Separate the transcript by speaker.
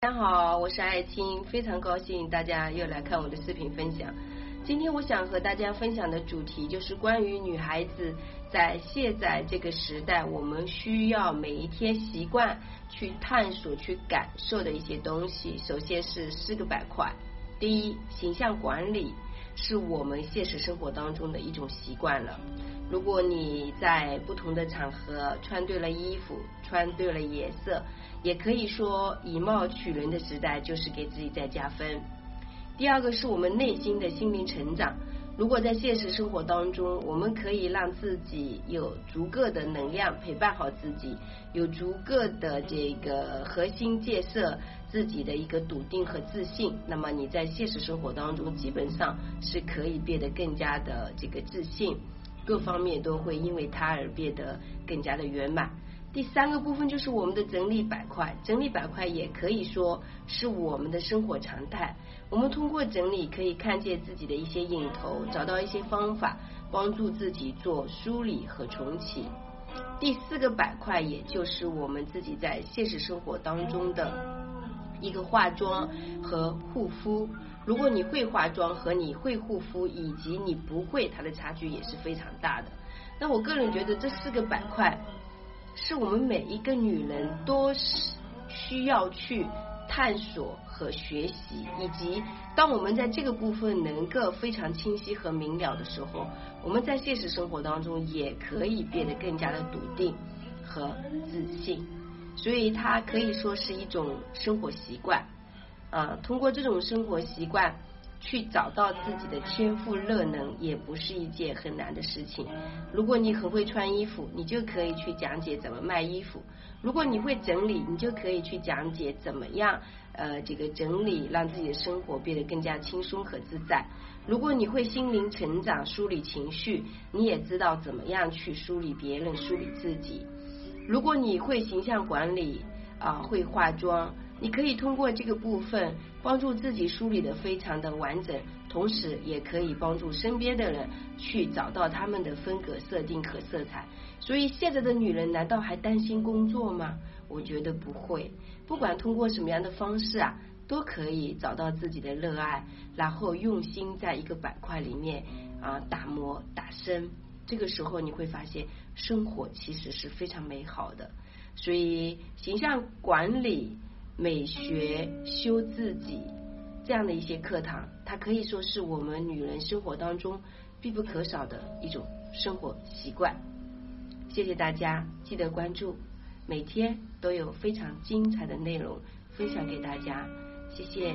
Speaker 1: 大家好，我是爱青，非常高兴大家又来看我的视频分享。今天我想和大家分享的主题就是关于女孩子在现在这个时代，我们需要每一天习惯去探索、去感受的一些东西。首先是四个板块，第一，形象管理是我们现实生活当中的一种习惯了。如果你在不同的场合穿对了衣服，穿对了颜色，也可以说以貌取人的时代就是给自己在加分。第二个是我们内心的心灵成长。如果在现实生活当中，我们可以让自己有足够的能量陪伴好自己，有足够的这个核心建设自己的一个笃定和自信，那么你在现实生活当中基本上是可以变得更加的这个自信。各方面都会因为它而变得更加的圆满。第三个部分就是我们的整理板块，整理板块也可以说是我们的生活常态。我们通过整理可以看见自己的一些影头，找到一些方法，帮助自己做梳理和重启。第四个板块也就是我们自己在现实生活当中的一个化妆和护肤。如果你会化妆和你会护肤，以及你不会，它的差距也是非常大的。那我个人觉得这四个板块是我们每一个女人都是需要去探索和学习，以及当我们在这个部分能够非常清晰和明了的时候，我们在现实生活当中也可以变得更加的笃定和自信。所以它可以说是一种生活习惯。啊，通过这种生活习惯去找到自己的天赋热能，也不是一件很难的事情。如果你很会穿衣服，你就可以去讲解怎么卖衣服；如果你会整理，你就可以去讲解怎么样呃这个整理，让自己的生活变得更加轻松和自在。如果你会心灵成长、梳理情绪，你也知道怎么样去梳理别人、梳理自己。如果你会形象管理啊，会化妆。你可以通过这个部分帮助自己梳理的非常的完整，同时也可以帮助身边的人去找到他们的风格设定和色彩。所以现在的女人难道还担心工作吗？我觉得不会，不管通过什么样的方式啊，都可以找到自己的热爱，然后用心在一个板块里面啊打磨打深。这个时候你会发现生活其实是非常美好的。所以形象管理。美学修自己这样的一些课堂，它可以说是我们女人生活当中必不可少的一种生活习惯。谢谢大家，记得关注，每天都有非常精彩的内容分享给大家，谢谢。